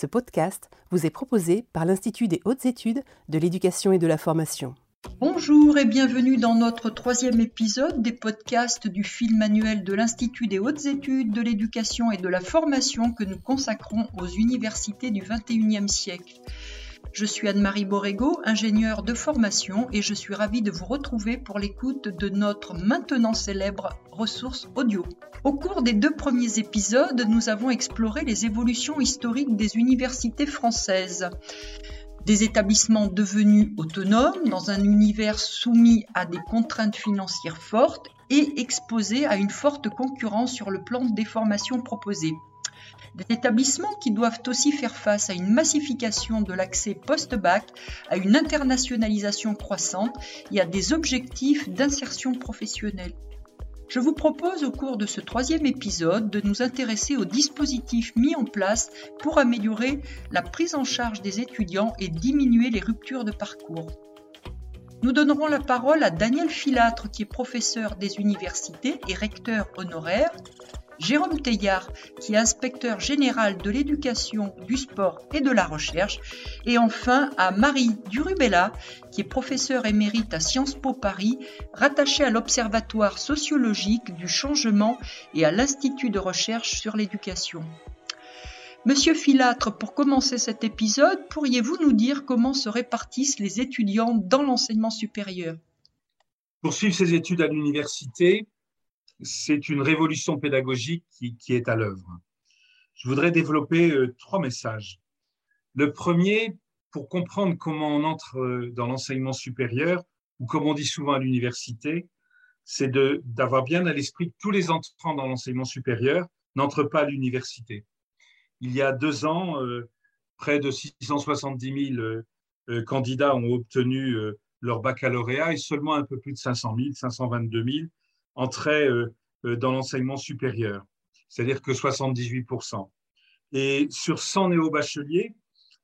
Ce podcast vous est proposé par l'Institut des hautes études de l'éducation et de la formation. Bonjour et bienvenue dans notre troisième épisode des podcasts du film annuel de l'Institut des hautes études de l'éducation et de la formation que nous consacrons aux universités du XXIe siècle. Je suis Anne-Marie Borrego, ingénieure de formation, et je suis ravie de vous retrouver pour l'écoute de notre maintenant célèbre ressource audio. Au cours des deux premiers épisodes, nous avons exploré les évolutions historiques des universités françaises. Des établissements devenus autonomes dans un univers soumis à des contraintes financières fortes et exposés à une forte concurrence sur le plan des formations proposées. Des établissements qui doivent aussi faire face à une massification de l'accès post-bac, à une internationalisation croissante et à des objectifs d'insertion professionnelle. Je vous propose au cours de ce troisième épisode de nous intéresser aux dispositifs mis en place pour améliorer la prise en charge des étudiants et diminuer les ruptures de parcours. Nous donnerons la parole à Daniel Filâtre qui est professeur des universités et recteur honoraire, Jérôme Teillard, qui est inspecteur général de l'éducation, du sport et de la recherche, et enfin à Marie Durubella, qui est professeure émérite à Sciences Po Paris, rattachée à l'Observatoire sociologique du changement et à l'Institut de recherche sur l'éducation. Monsieur Filâtre, pour commencer cet épisode, pourriez-vous nous dire comment se répartissent les étudiants dans l'enseignement supérieur? Pour ses études à l'université, c'est une révolution pédagogique qui, est à l'œuvre. Je voudrais développer euh, trois messages. Le premier, pour comprendre comment on entre euh, dans l'enseignement supérieur, ou comme on dit souvent à l'université, c'est d'avoir bien à l'esprit que tous les entrants dans l'enseignement supérieur n'entrent pas à l'université. Il y a deux ans, euh, près de 670 000 candidats ont obtenu leur baccalauréat et seulement un peu plus de 500 000, 522 000 entraient euh, euh, dans l'enseignement supérieur, c'est-à-dire que 78%. Et sur 100 néo-bacheliers,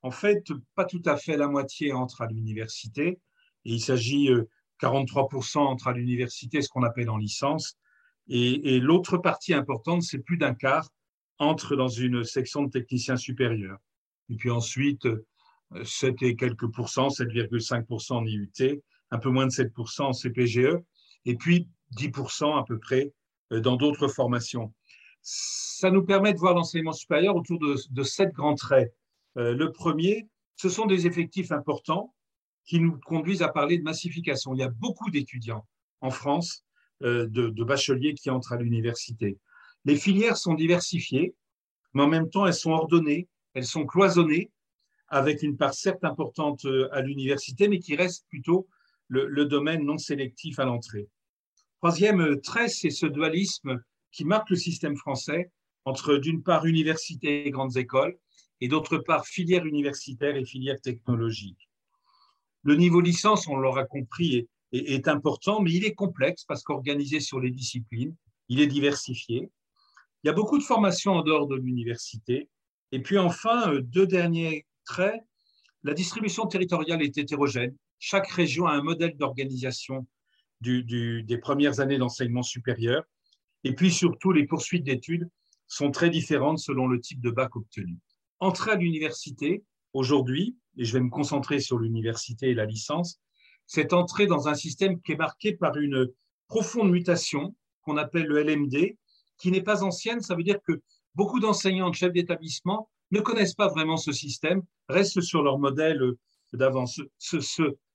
en fait, pas tout à fait la moitié entre à l'université. Et il s'agit 43% euh, entre à l'université, ce qu'on appelle en licence. Et, l'autre partie importante, c'est plus d'un quart entre dans une section de technicien supérieur. Et puis ensuite, 7 et quelques pourcents, 7,5% en IUT, un peu moins de 7% en CPGE. Et puis 10% à peu près euh, dans d'autres formations. Ça nous permet de voir l'enseignement supérieur autour de, sept grands traits. Euh, le premier, ce sont des effectifs importants qui nous conduisent à parler de massification. Il y a beaucoup d'étudiants en France, euh, de, bacheliers qui entrent à l'université. Les filières sont diversifiées, mais en même temps, elles sont ordonnées, elles sont cloisonnées, avec une part certes importante à l'université, mais qui reste plutôt le domaine non sélectif à l'entrée. Troisième trait, c'est ce dualisme qui marque le système français entre d'une part université et grandes écoles et d'autre part filière universitaire et filière technologique. Le niveau licence, on l'aura compris, est, est, important, mais il est complexe parce qu'organisé sur les disciplines, il est diversifié. Il y a beaucoup de formations en dehors de l'université. Et puis enfin, euh, deux derniers traits, la distribution territoriale est hétérogène. Chaque région a un modèle d'organisation des premières années d'enseignement supérieur. Et puis surtout, les poursuites d'études sont très différentes selon le type de bac obtenu. Entrer à l'université, aujourd'hui, et je vais me concentrer sur l'université et la licence, c'est entrer dans un système qui est marqué par une profonde mutation qu'on appelle le LMD, qui n'est pas ancienne. Ça veut dire que beaucoup d'enseignants, de chefs d'établissement ne connaissent pas vraiment ce système, restent sur leur modèle d'avance.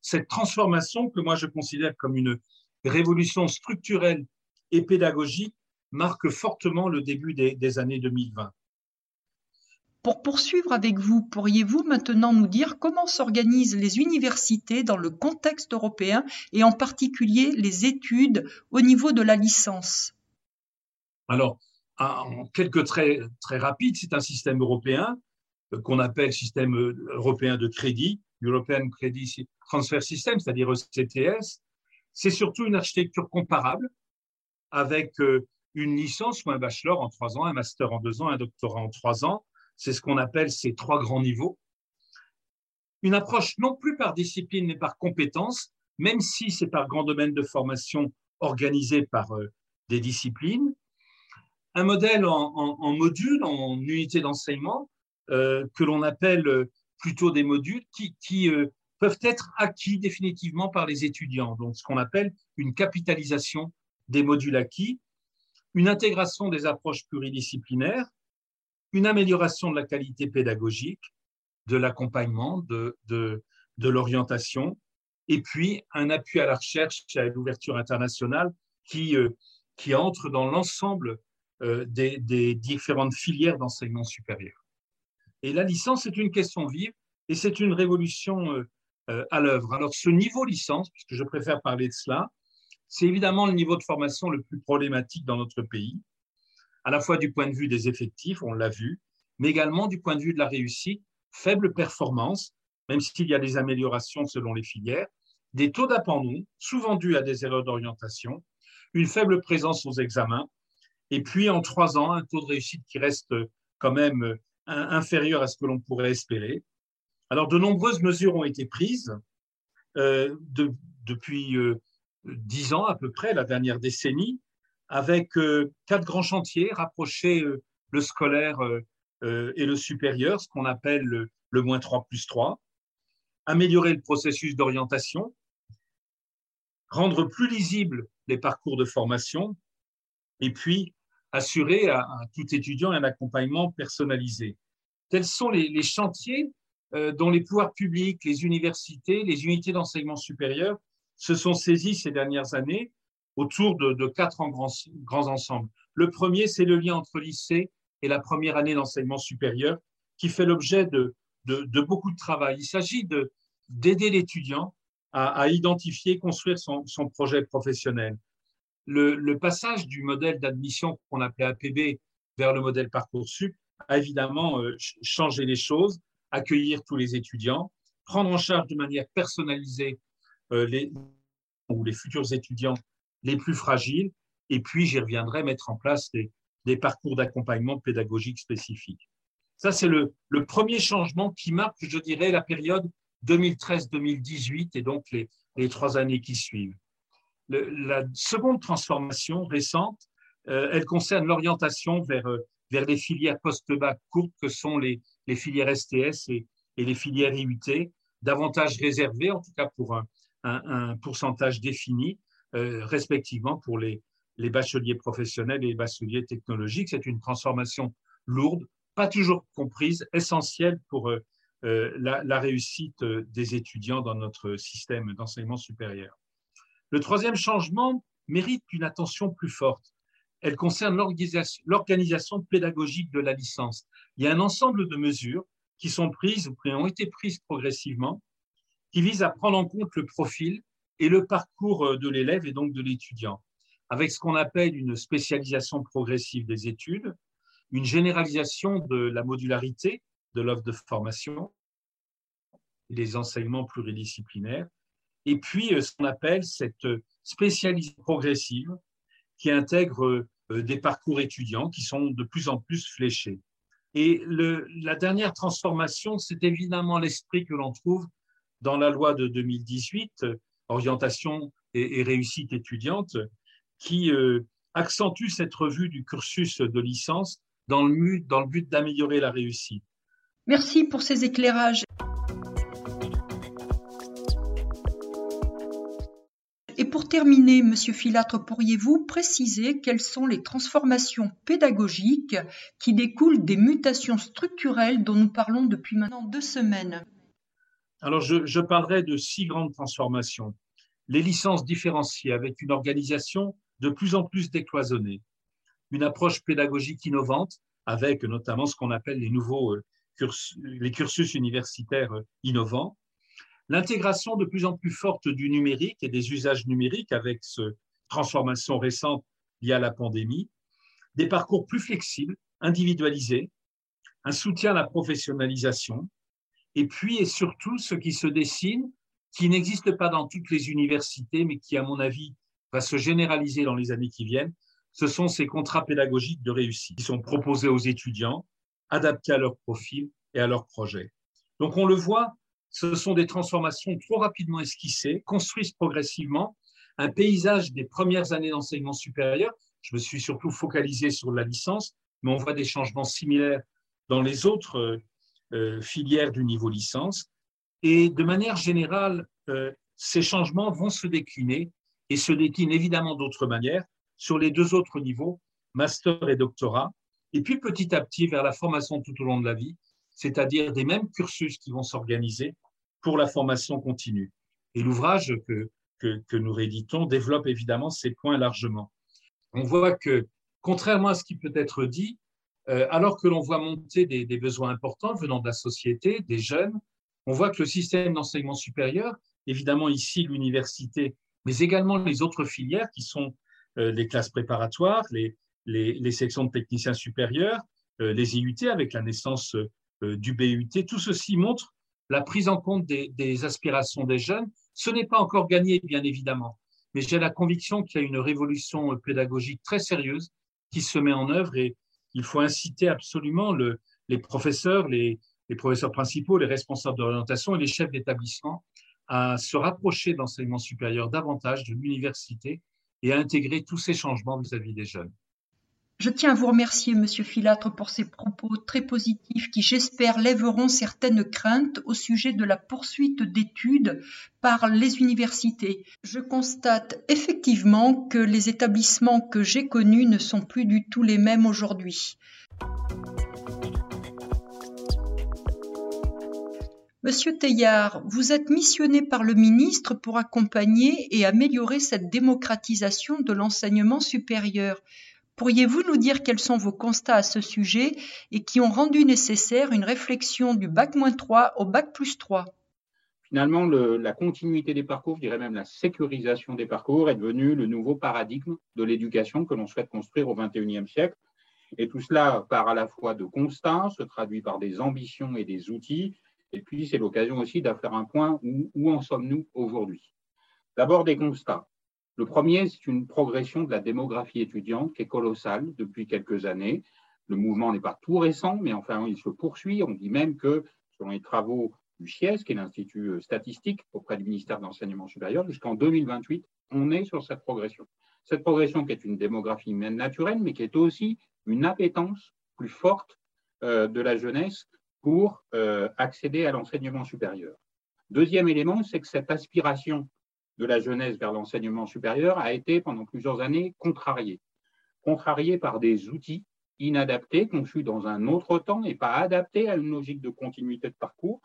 Cette transformation que moi je considère comme une révolution structurelle et pédagogique marque fortement le début des, années 2020. Pour poursuivre avec vous, pourriez-vous maintenant nous dire comment s'organisent les universités dans le contexte européen et en particulier les études au niveau de la licence? Alors, en quelques traits très rapides, c'est un système européen euh, qu'on appelle système euh, européen de crédit, European Credit Transfer System, c'est-à-dire ECTS, c'est surtout une architecture comparable avec euh, une licence ou un bachelor en trois ans, un master en deux ans, un doctorat en trois ans. C'est ce qu'on appelle ces trois grands niveaux. Une approche non plus par discipline mais par compétence, même si c'est par grand domaine de formation organisé par euh, des disciplines. Un modèle en, en module, en unité d'enseignement, que l'on appelle plutôt des modules qui, peuvent être acquis définitivement par les étudiants. Donc, ce qu'on appelle une capitalisation des modules acquis, une intégration des approches pluridisciplinaires, une amélioration de la qualité pédagogique, de l'accompagnement, de, l'orientation, et puis un appui à la recherche et à l'ouverture internationale qui, euh, entre dans l'ensemble euh, des, différentes filières d'enseignement supérieur. Et la licence est une question vive et c'est une révolution euh, à l'œuvre. Alors ce niveau licence, puisque je préfère parler de cela, c'est évidemment le niveau de formation le plus problématique dans notre pays, à la fois du point de vue des effectifs, on l'a vu, mais également du point de vue de la réussite, faible performance, même s'il y a des améliorations selon les filières, des taux d'abandon, souvent dus à des erreurs d'orientation, une faible présence aux examens, et puis en trois ans, un taux de réussite qui reste quand même euh, inférieur à ce que l'on pourrait espérer. Alors, de nombreuses mesures ont été prises euh, depuis euh, dix ans à peu près, la dernière décennie, avec quatre grands chantiers, rapprocher le scolaire et le supérieur, ce qu'on appelle le, le moins 3 plus 3, améliorer le processus d'orientation, rendre plus lisibles les parcours de formation, et puis assurer à, tout étudiant un accompagnement personnalisé. Tels sont les, chantiers euh, dont les pouvoirs publics, les universités, les unités d'enseignement supérieur se sont saisis ces dernières années autour de, quatre grands, grands ensembles. Le premier, c'est le lien entre lycée et la première année d'enseignement supérieur, qui fait l'objet de, de, beaucoup de travail. Il s'agit d'aider l'étudiant à, identifier, construire son, projet professionnel. Le, passage du modèle d'admission qu'on appelait APB vers le modèle Parcoursup a évidemment euh, changé les choses, accueillir tous les étudiants, prendre en charge de manière personnalisée euh, les, futurs étudiants les plus fragiles, et puis j'y reviendrai, mettre en place des parcours d'accompagnement pédagogique spécifiques. Ça, c'est le, premier changement qui marque, je dirais, la période 2013-2018 et donc les, trois années qui suivent. La seconde transformation récente, euh, elle concerne l'orientation vers, euh, vers les filières post-bac courtes que sont les, filières STS et, les filières IUT, davantage réservées, en tout cas pour un, pourcentage défini, euh, respectivement pour les, les bacheliers professionnels et les bacheliers technologiques. C'est une transformation lourde, pas toujours comprise, essentielle pour la, réussite des étudiants dans notre système d'enseignement supérieur. Le troisième changement mérite une attention plus forte. Elle concerne l'organisation pédagogique de la licence. Il y a un ensemble de mesures qui sont prises ou qui ont été prises progressivement, qui visent à prendre en compte le profil et le parcours de l'élève et donc de l'étudiant, avec ce qu'on appelle une spécialisation progressive des études, une généralisation de la modularité de l'offre de formation, des enseignements pluridisciplinaires, et puis euh, ce qu'on appelle cette spécialisation progressive qui intègre euh, des parcours étudiants qui sont de plus en plus fléchés. Et la dernière transformation, c'est évidemment l'esprit que l'on trouve dans la loi de 2018, orientation et, réussite étudiante, qui euh, accentue cette revue du cursus de licence dans le but d'améliorer la réussite. Merci pour ces éclairages. Terminer, Monsieur Filatre, pourriez-vous préciser quelles sont les transformations pédagogiques qui découlent des mutations structurelles dont nous parlons depuis maintenant deux semaines? Alors, je, parlerai de six grandes transformations. Les licences différenciées avec une organisation de plus en plus décloisonnée, une approche pédagogique innovante avec notamment ce qu'on appelle les nouveaux euh, cursus, les cursus universitaires euh, innovants, l'intégration de plus en plus forte du numérique et des usages numériques avec cette transformation récente liée à la pandémie, des parcours plus flexibles, individualisés, un soutien à la professionnalisation, et puis et surtout ce qui se dessine, qui n'existe pas dans toutes les universités, mais qui, à mon avis, va se généraliser dans les années qui viennent, ce sont ces contrats pédagogiques de réussite qui sont proposés aux étudiants, adaptés à leur profil et à leur projet. Donc on le voit, ce sont des transformations trop rapidement esquissées, construisent progressivement un paysage des premières années d'enseignement supérieur. Je me suis surtout focalisé sur la licence, mais on voit des changements similaires dans les autres filières du niveau licence. Et de manière générale, ces changements vont se décliner et se déclinent évidemment d'autres manières sur les deux autres niveaux, master et doctorat, et puis petit à petit vers la formation tout au long de la vie, c'est-à-dire des mêmes cursus qui vont s'organiser pour la formation continue. Et l'ouvrage que, que, nous rééditons développe évidemment ces points largement. On voit que, contrairement à ce qui peut être dit, euh, alors que l'on voit monter des, besoins importants venant de la société, des jeunes, on voit que le système d'enseignement supérieur, évidemment ici l'université, mais également les autres filières qui sont euh, les classes préparatoires, les, les, les, sections de techniciens supérieurs, euh, les IUT avec la naissance du BUT, tout ceci montre la prise en compte des, aspirations des jeunes. Ce n'est pas encore gagné, bien évidemment, mais j'ai la conviction qu'il y a une révolution pédagogique très sérieuse qui se met en œuvre et il faut inciter absolument le, les professeurs, les, les professeurs principaux, les responsables d'orientation et les chefs d'établissement à se rapprocher de l'enseignement supérieur davantage de l'université et à intégrer tous ces changements vis-à-vis des jeunes. Je tiens à vous remercier, Monsieur Filâtre, pour ces propos très positifs qui, j'espère, lèveront certaines craintes au sujet de la poursuite d'études par les universités. Je constate effectivement que les établissements que j'ai connus ne sont plus du tout les mêmes aujourd'hui. Monsieur Teillard, vous êtes missionné par le ministre pour accompagner et améliorer cette démocratisation de l'enseignement supérieur. Pourriez-vous nous dire quels sont vos constats à ce sujet et qui ont rendu nécessaire une réflexion du bac-3 au bac plus 3 Finalement, la continuité des parcours, je dirais même la sécurisation des parcours, est devenue le nouveau paradigme de l'éducation que l'on souhaite construire au XXIe siècle. Et tout cela part à la fois de constats, se traduit par des ambitions et des outils, et puis, c'est l'occasion aussi de faire un point où en sommes-nous aujourd'hui? D'abord, des constats. Le premier, c'est une progression de la démographie étudiante qui est colossale depuis quelques années. Le mouvement n'est pas tout récent, mais enfin, il se poursuit. On dit même que, selon les travaux du CIES, qui est l'Institut statistique auprès du ministère de l'Enseignement supérieur, jusqu'en 2028, on est sur cette progression. Cette progression qui est une démographie naturelle, mais qui est aussi une appétence plus forte euh, de la jeunesse pour euh, accéder à l'enseignement supérieur. Deuxième élément, c'est que cette aspiration de la jeunesse vers l'enseignement supérieur a été pendant plusieurs années contrariée. Contrariée par des outils inadaptés, conçus dans un autre temps et pas adaptés à une logique de continuité de parcours,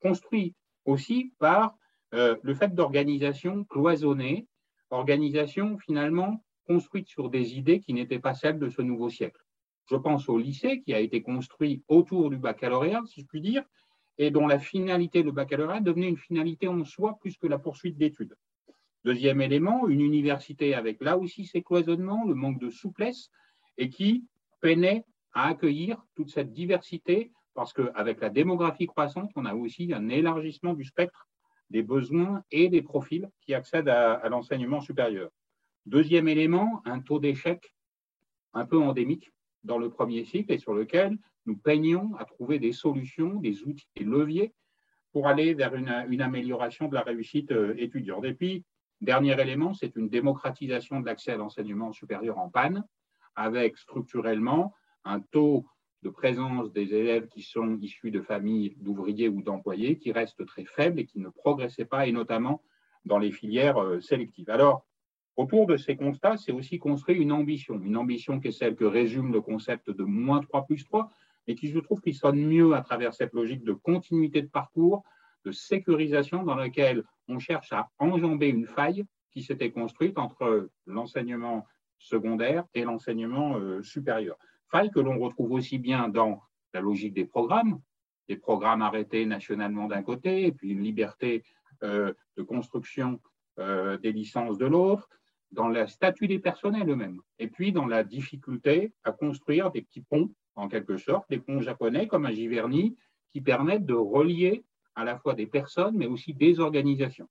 construits aussi par euh, le fait d'organisation cloisonnée, organisation finalement construite sur des idées qui n'étaient pas celles de ce nouveau siècle. Je pense au lycée qui a été construit autour du baccalauréat, si je puis dire, et dont la finalité, le baccalauréat, devenait une finalité en soi plus que la poursuite d'études. Deuxième élément, une université avec là aussi ses cloisonnements, le manque de souplesse, et qui peinait à accueillir toute cette diversité, parce qu'avec la démographie croissante, on a aussi un élargissement du spectre des besoins et des profils qui accèdent à, l'enseignement supérieur. Deuxième élément, un taux d'échec un peu endémique dans le premier cycle et sur lequel nous peignons à trouver des solutions, des outils, des leviers pour aller vers une, amélioration de la réussite euh, étudiante. Et puis, dernier élément, c'est une démocratisation de l'accès à l'enseignement supérieur en panne, avec structurellement un taux de présence des élèves qui sont issus de familles d'ouvriers ou d'employés qui reste très faible et qui ne progressait pas, et notamment dans les filières euh, sélectives. Alors, Autour de ces constats, c'est aussi construit une ambition, une ambition qui est celle que résume le concept de moins 3 plus 3, et qui, je trouve, qui sonne mieux à travers cette logique de continuité de parcours, de sécurisation dans laquelle on cherche à enjamber une faille qui s'était construite entre l'enseignement secondaire et l'enseignement euh, supérieur. Faille que l'on retrouve aussi bien dans la logique des programmes, des programmes arrêtés nationalement d'un côté, et puis une liberté euh, de construction euh, des licences de l'autre, dans le statut des personnels eux-mêmes, et puis dans la difficulté à construire des petits ponts, en quelque sorte, des ponts japonais comme à Giverny, qui permettent de relier à la fois des personnes, mais aussi des organisations.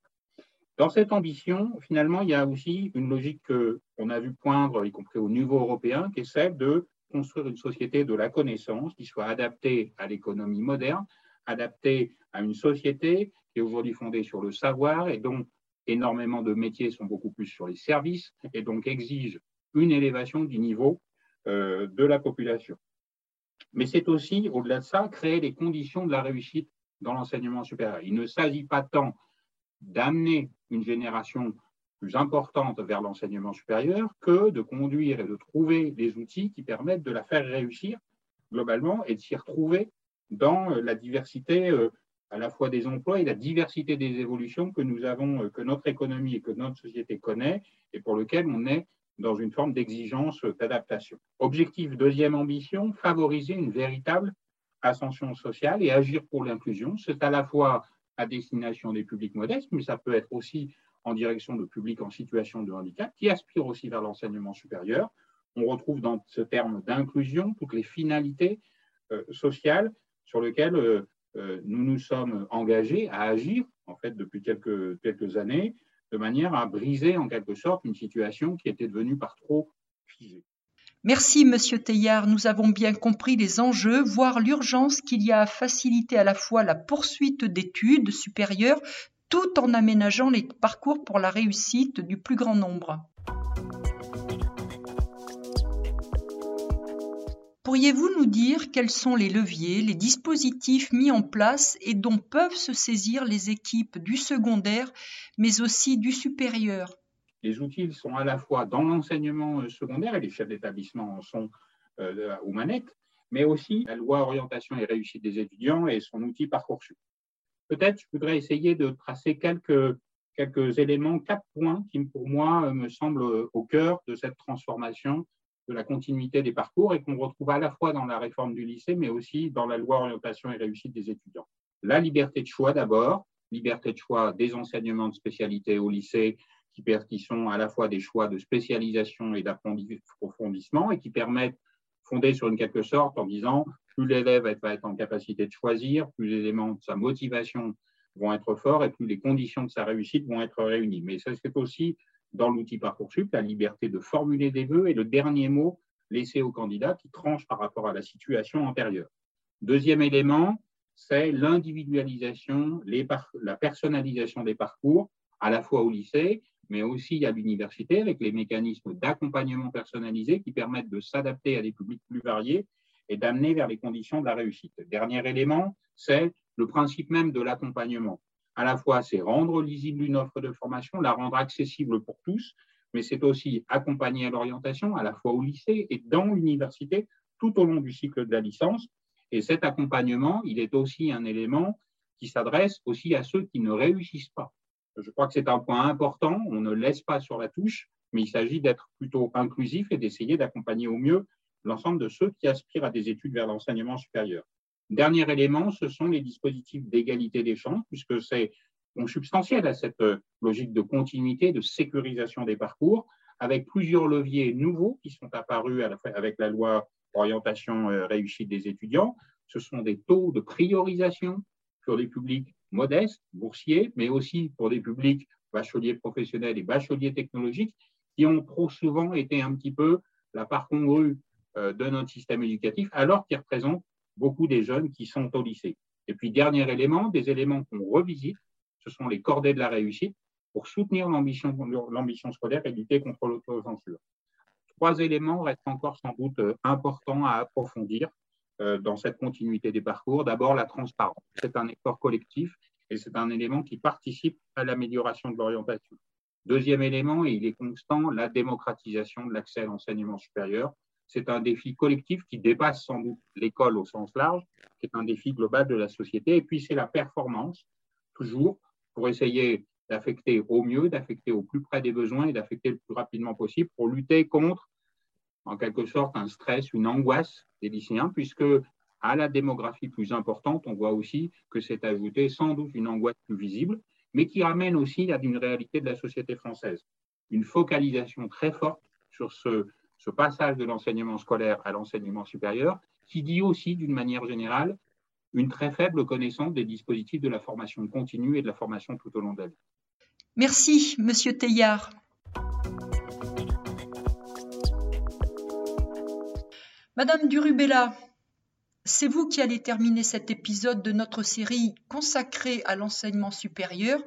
Dans cette ambition, finalement, il y a aussi une logique qu'on a vu poindre, y compris au niveau européen, qui est celle de construire une société de la connaissance qui soit adaptée à l'économie moderne, adaptée à une société qui est aujourd'hui fondée sur le savoir et dont énormément de métiers sont beaucoup plus sur les services et donc exigent une élévation du niveau euh, de la population. mais c'est aussi, au-delà de ça, créer les conditions de la réussite dans l'enseignement supérieur. Il ne s'agit pas tant d'amener une génération plus importante vers l'enseignement supérieur que de conduire et de trouver des outils qui permettent de la faire réussir globalement et de s'y retrouver dans euh, la diversité euh, à la fois des emplois et la diversité des évolutions que nous avons, euh, que notre économie et que notre société connaît et pour lequel on est dans une forme d'exigence d'adaptation. Objectif, deuxième ambition, favoriser une véritable ascension sociale et agir pour l'inclusion. C'est à la fois à destination des publics modestes, mais ça peut être aussi en direction de publics en situation de handicap qui aspirent aussi vers l'enseignement supérieur. On retrouve dans ce terme d'inclusion toutes les finalités euh, sociales sur lesquelles euh, euh, nous nous sommes engagés à agir, en fait, depuis quelques, quelques années, de manière à briser en quelque sorte une situation qui était devenue par trop figée. Merci, Monsieur Teillard. Nous avons bien compris les enjeux, voire l'urgence qu'il y a à faciliter à la fois la poursuite d'études supérieures tout en aménageant les parcours pour la réussite du plus grand nombre. Pourriez-vous nous dire quels sont les leviers, les dispositifs mis en place et dont peuvent se saisir les équipes du secondaire, mais aussi du supérieur? Les outils sont à la fois dans l'enseignement euh, secondaire, et les chefs d'établissement en sont euh, aux manettes, mais aussi la loi orientation et réussite des étudiants et son outil Parcoursup. Peut-être je voudrais essayer de tracer quelques, quelques éléments, quatre points qui, pour moi, euh, me semblent au cœur de cette transformation de la continuité des parcours et qu'on retrouve à la fois dans la réforme du lycée, mais aussi dans la loi orientation et réussite des étudiants. La liberté de choix d'abord, liberté de choix des enseignements de spécialité au lycée, qui, sont à la fois des choix de spécialisation et d'approfondissement et qui permettent, fondés sur une quelque sorte, en disant plus l'élève va être en capacité de choisir, plus les éléments de sa motivation vont être forts et plus les conditions de sa réussite vont être réunies. Mais ça, c'est aussi dans l'outil Parcoursup la liberté de formuler des vœux et le dernier mot laissé au candidat qui tranche par rapport à la situation antérieure. Deuxième élément, c'est l'individualisation, la personnalisation des parcours, à la fois au lycée, mais aussi à l'université, avec les mécanismes d'accompagnement personnalisé qui permettent de s'adapter à des publics plus variés et d'amener vers les conditions de la réussite. Dernier élément, c'est le principe même de l'accompagnement à la fois, c'est rendre lisible une offre de formation, la rendre accessible pour tous, mais c'est aussi accompagner à l'orientation, à la fois au lycée et dans l'université, tout au long du cycle de la licence. Et cet accompagnement, il est aussi un élément qui s'adresse aussi à ceux qui ne réussissent pas. Je crois que c'est un point important, on ne laisse pas sur la touche, mais il s'agit d'être plutôt inclusif et d'essayer d'accompagner au mieux l'ensemble de ceux qui aspirent à des études vers l'enseignement supérieur. Dernier élément, ce sont les dispositifs d'égalité des chances, puisque c'est consubstantiel à cette euh, logique de continuité, de sécurisation des parcours, avec plusieurs leviers nouveaux qui sont apparus avec la loi orientation euh, réussite des étudiants. Ce sont des taux de priorisation sur les publics modestes, boursiers, mais aussi pour des publics bacheliers professionnels et bacheliers technologiques, qui ont trop souvent été un petit peu la part congrue euh, de notre système éducatif, alors qu'ils représentent beaucoup des jeunes qui sont au lycée. Et puis, dernier élément, des éléments qu'on revisite, ce sont les cordées de la réussite pour soutenir l'ambition scolaire et lutter contre l'autocensure. Trois éléments restent encore sans doute euh, importants à approfondir dans cette continuité des parcours. D'abord, la transparence. C'est un effort collectif et c'est un élément qui participe à l'amélioration de l'orientation. Deuxième élément, et il est constant, la démocratisation de l'accès à l'enseignement supérieur c'est un défi collectif qui dépasse sans doute l'école au sens large, qui est un défi global de la société. Et puis, c'est la performance, toujours, pour essayer d'affecter au mieux, d'affecter au plus près des besoins et d'affecter le plus rapidement possible pour lutter contre, en quelque sorte, un stress, une angoisse des lycéens, puisque à la démographie plus importante, on voit aussi que c'est ajouté sans doute une angoisse plus visible, mais qui ramène aussi à une réalité de la société française. Une focalisation très forte sur ce ce passage de l'enseignement scolaire à l'enseignement supérieur, qui dit aussi, d'une manière générale, une très faible connaissance des dispositifs de la formation continue et de la formation tout au long de la vie. Merci, Monsieur Teillard. Madame Durubella, C'est vous qui allez terminer cet épisode de notre série consacrée à l'enseignement supérieur.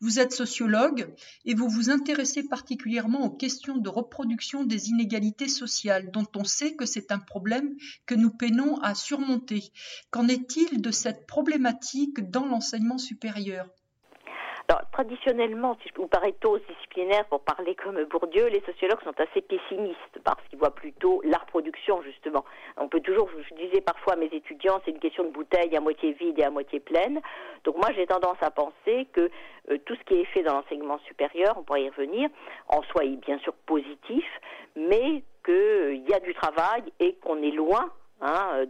Vous êtes sociologue et vous vous intéressez particulièrement aux questions de reproduction des inégalités sociales, dont on sait que c'est un problème que nous peinons à surmonter. Qu'en est-il de cette problématique dans l'enseignement supérieur? Alors, traditionnellement, si je vous paraît tôt disciplinaire pour parler comme Bourdieu, les sociologues sont assez pessimistes parce qu'ils voient plutôt la reproduction, justement. On peut toujours, je disais parfois à mes étudiants, c'est une question de bouteille à moitié vide et à moitié pleine. Donc moi, j'ai tendance à penser que euh, tout ce qui est fait dans l'enseignement supérieur, on pourrait y revenir, en soi est bien sûr positif, mais qu'il euh, y a du travail et qu'on est loin Hein,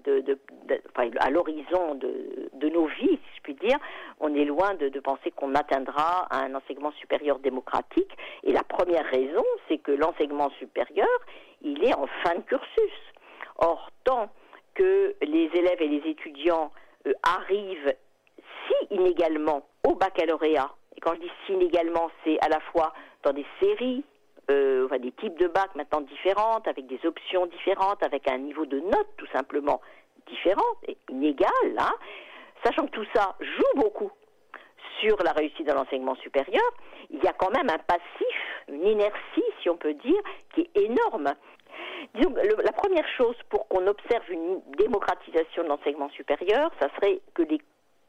à l'horizon de, nos vies, si je puis dire, on est loin de, penser qu'on atteindra un enseignement supérieur démocratique. Et la première raison, c'est que l'enseignement supérieur, il est en fin de cursus. Or, tant que les élèves et les étudiants euh, arrivent si inégalement au baccalauréat, et quand je dis si inégalement, c'est à la fois dans des séries euh, enfin, des types de bacs maintenant différentes, avec des options différentes, avec un niveau de notes tout simplement différent et inégal, hein, sachant que tout ça joue beaucoup sur la réussite de l'enseignement supérieur, il y a quand même un passif, une inertie, si on peut dire, qui est énorme. Disons, la première chose pour qu'on observe une démocratisation de l'enseignement supérieur, ça serait que les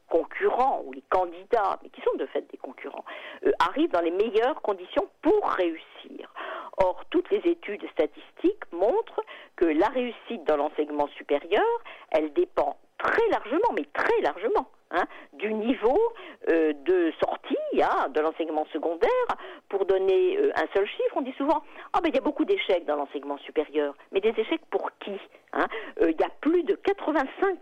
concurrents ou les candidats, mais qui sont de fait des concurrents, euh, arrivent dans les meilleures conditions pour réussir. Or, toutes les études statistiques montrent que la réussite dans l'enseignement supérieur, elle dépend très largement, mais très largement, hein, du niveau euh, de sortie hein, de l'enseignement secondaire. Pour donner euh, un seul chiffre, on dit souvent ah ben il y a beaucoup d'échecs dans l'enseignement supérieur, mais des échecs pour qui hein? Il y a plus de 85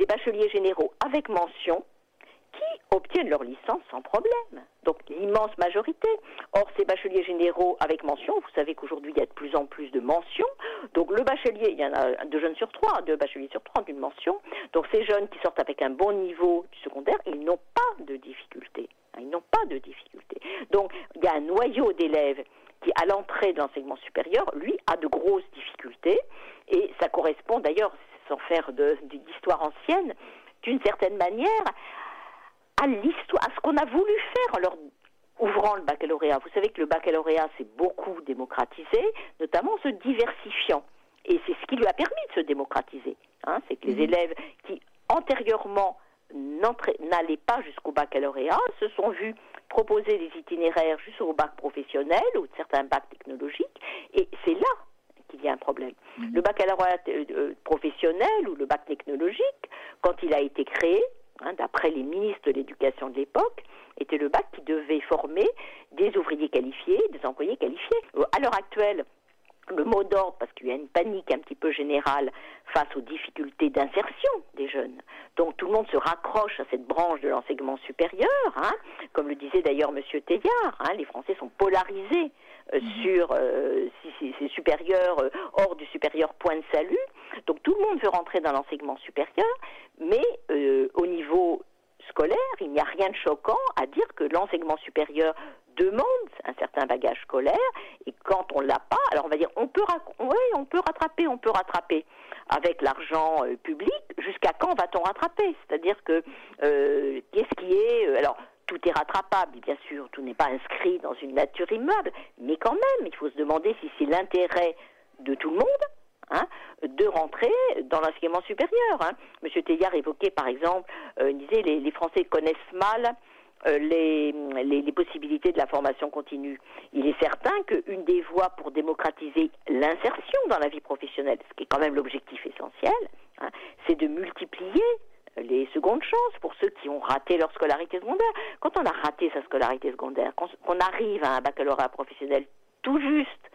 des bacheliers généraux avec mention qui obtiennent leur licence sans problème. Donc l'immense majorité. Or, ces bacheliers généraux avec mention, vous savez qu'aujourd'hui, il y a de plus en plus de mentions. Donc le bachelier, il y en a deux jeunes sur trois, deux bacheliers sur trois d'une mention. Donc ces jeunes qui sortent avec un bon niveau du secondaire, ils n'ont pas de difficultés. Ils n'ont pas de difficultés. Donc il y a un noyau d'élèves qui, à l'entrée de l'enseignement supérieur, lui, a de grosses difficultés. Et ça correspond d'ailleurs, sans faire d'histoire ancienne, d'une certaine manière, à l'histoire, à ce qu'on a voulu faire en leur ouvrant le baccalauréat. Vous savez que le baccalauréat s'est beaucoup démocratisé, notamment en se diversifiant. Et c'est ce qui lui a permis de se démocratiser. Hein. c'est que les mhm. élèves qui antérieurement n'allaient pas jusqu'au baccalauréat se sont vus proposer des itinéraires jusqu'au bac professionnel ou certains bacs technologiques. Et c'est là qu'il y a un problème. Mhm. Le baccalauréat euh, euh, professionnel ou le bac technologique, quand il a été créé, hein, d'après les ministres de l'éducation de l'époque, était le bac qui devait former des ouvriers qualifiés, des employés qualifiés. Euh, à l'heure actuelle, le mot d'ordre, parce qu'il y a une panique un petit peu générale face aux difficultés d'insertion des jeunes. Donc tout le monde se raccroche à cette branche de l'enseignement supérieur, hein. comme le disait d'ailleurs M. Teilhard, hein, les Français sont polarisés euh, mhm. sur euh, si c'est supérieur, euh, hors du supérieur point de salut. Donc tout le monde veut rentrer dans l'enseignement supérieur, mais au niveau scolaire, il n'y a rien de choquant à dire que l'enseignement supérieur demande un certain bagage scolaire et quand on l'a pas, alors on va dire on peut on peut rattraper, on peut rattraper avec l'argent public. Jusqu'à quand va-t-on rattraper? C'est-à-dire que qu'est-ce qui est alors tout est rattrapable, bien sûr, tout n'est pas inscrit dans une nature immeuble, mais quand même, il faut se demander si c'est l'intérêt de tout le monde hein, de rentrer dans l'enseignement supérieur. Hein. Monsieur Teilhard évoquait par exemple, euh, il disait les, Français connaissent mal euh, les, les, possibilités de la formation continue. Il est certain qu'une des voies pour démocratiser l'insertion dans la vie professionnelle, ce qui est quand même l'objectif essentiel, hein, c'est de multiplier les secondes chances pour ceux qui ont raté leur scolarité secondaire. Quand on a raté sa scolarité secondaire, qu'on arrive à un baccalauréat professionnel tout juste,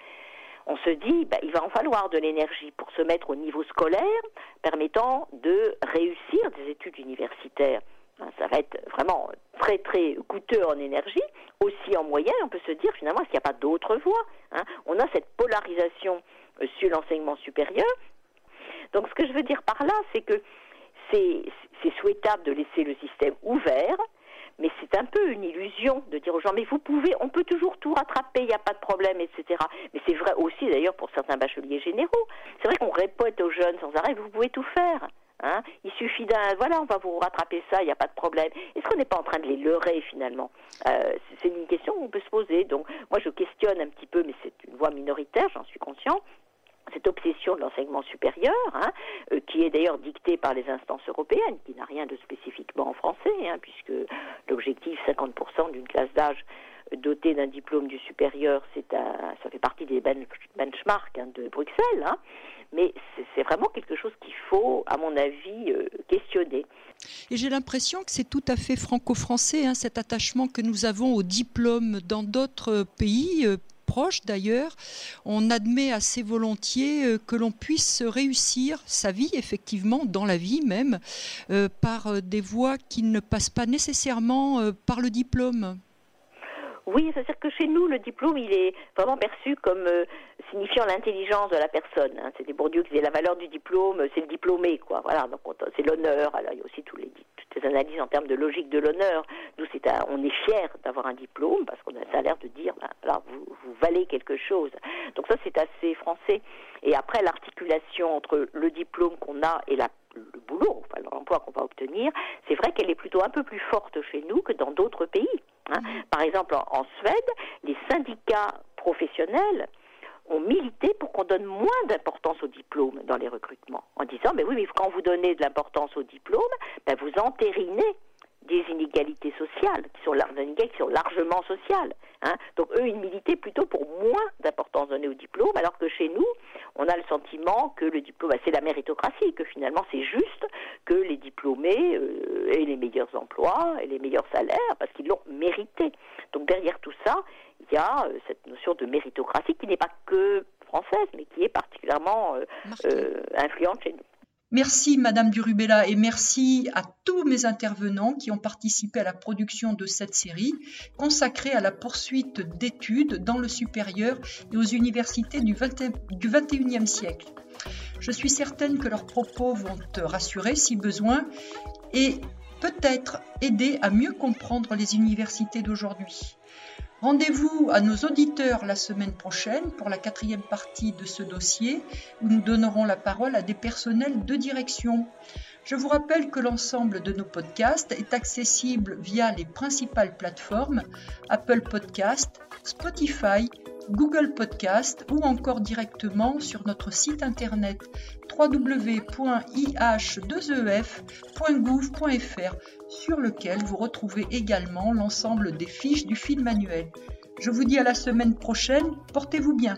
on se dit, bah, il va en falloir de l'énergie pour se mettre au niveau scolaire permettant de réussir des études universitaires. Hein, ça va être vraiment très très coûteux en énergie, aussi en moyenne. On peut se dire finalement, est-ce qu'il n'y a pas d'autres voies hein? On a cette polarisation euh, sur l'enseignement supérieur. Donc ce que je veux dire par là, c'est que c'est souhaitable de laisser le système ouvert, mais c'est un peu une illusion de dire aux gens, mais vous pouvez, on peut toujours tout rattraper, il n'y a pas de problème, etc. Mais c'est vrai aussi d'ailleurs pour certains bacheliers généraux. C'est vrai qu'on répète aux jeunes sans arrêt, vous pouvez tout faire. Hein il suffit d'un, voilà, on va vous rattraper ça, il n'y a pas de problème. Est-ce qu'on n'est pas en train de les leurrer finalement euh, C'est une question qu'on peut se poser. Donc, moi, je questionne un petit peu, mais c'est une voix minoritaire, j'en suis conscient cette obsession de l'enseignement supérieur, hein, euh, qui est d'ailleurs dictée par les instances européennes, qui n'a rien de spécifiquement en français, hein, puisque l'objectif 50% d'une classe d'âge dotée d'un diplôme du supérieur, c'est ça fait partie des benchmarks hein, de Bruxelles. Hein mais c'est vraiment quelque chose qu'il faut, à mon avis, euh, questionner. Et j'ai l'impression que c'est tout à fait franco-français, hein, cet attachement que nous avons au diplôme dans d'autres pays. Euh, proches d'ailleurs, on admet assez volontiers euh, que l'on puisse réussir sa vie, effectivement, dans la vie même, par des voies qui ne passent pas nécessairement par le diplôme. Oui, c'est-à-dire que chez nous, le diplôme, il est vraiment perçu comme euh, signifiant l'intelligence de la personne. Hein. C'est des Bourdieu qui disaient la valeur du diplôme, c'est le diplômé, quoi. Voilà, donc c'est l'honneur. Alors il y a aussi tous les, toutes les analyses en termes de logique de l'honneur. Nous, on est fier d'avoir un diplôme parce qu'on a ça a l'air de dire, ben, vous, vous valez quelque chose. Donc ça, c'est assez français. Et après, l'articulation entre le diplôme qu'on a et la le boulot, enfin l'emploi qu'on va obtenir, c'est vrai qu'elle est plutôt un peu plus forte chez nous que dans d'autres pays. Hein. Par exemple, en, Suède, les syndicats professionnels ont milité pour qu'on donne moins d'importance au diplôme dans les recrutements, en disant, mais oui, mais quand vous donnez de l'importance au diplôme, ben vous entérinez des inégalités sociales, qui sont, qui sont largement sociales. Hein. Donc eux, ils militaient plutôt pour moins d'importance donnée au diplôme, alors que chez nous, on a le sentiment que le diplôme, bah, c'est la méritocratie, que finalement c'est juste que les diplômés euh, aient les meilleurs emplois et les meilleurs salaires, parce qu'ils l'ont mérité. Donc derrière tout ça, il y a euh, cette notion de méritocratie qui n'est pas que française, mais qui est particulièrement euh, influente chez nous. Merci Madame Durubella et merci à tous mes intervenants qui ont participé à la production de cette série consacrée à la poursuite d'études dans le supérieur et aux universités du, 21e siècle. Je suis certaine que leurs propos vont te rassurer si besoin et peut-être aider à mieux comprendre les universités d'aujourd'hui. Rendez-vous à nos auditeurs la semaine prochaine pour la quatrième partie de ce dossier où nous donnerons la parole à des personnels de direction. Je vous rappelle que l'ensemble de nos podcasts est accessible via les principales plateformes Apple Podcast, Spotify, Google Podcast ou encore directement sur notre site internet www.ih2ef.gouv.fr sur lequel vous retrouvez également l'ensemble des fiches du film manuel. Je vous dis à la semaine prochaine, portez-vous bien.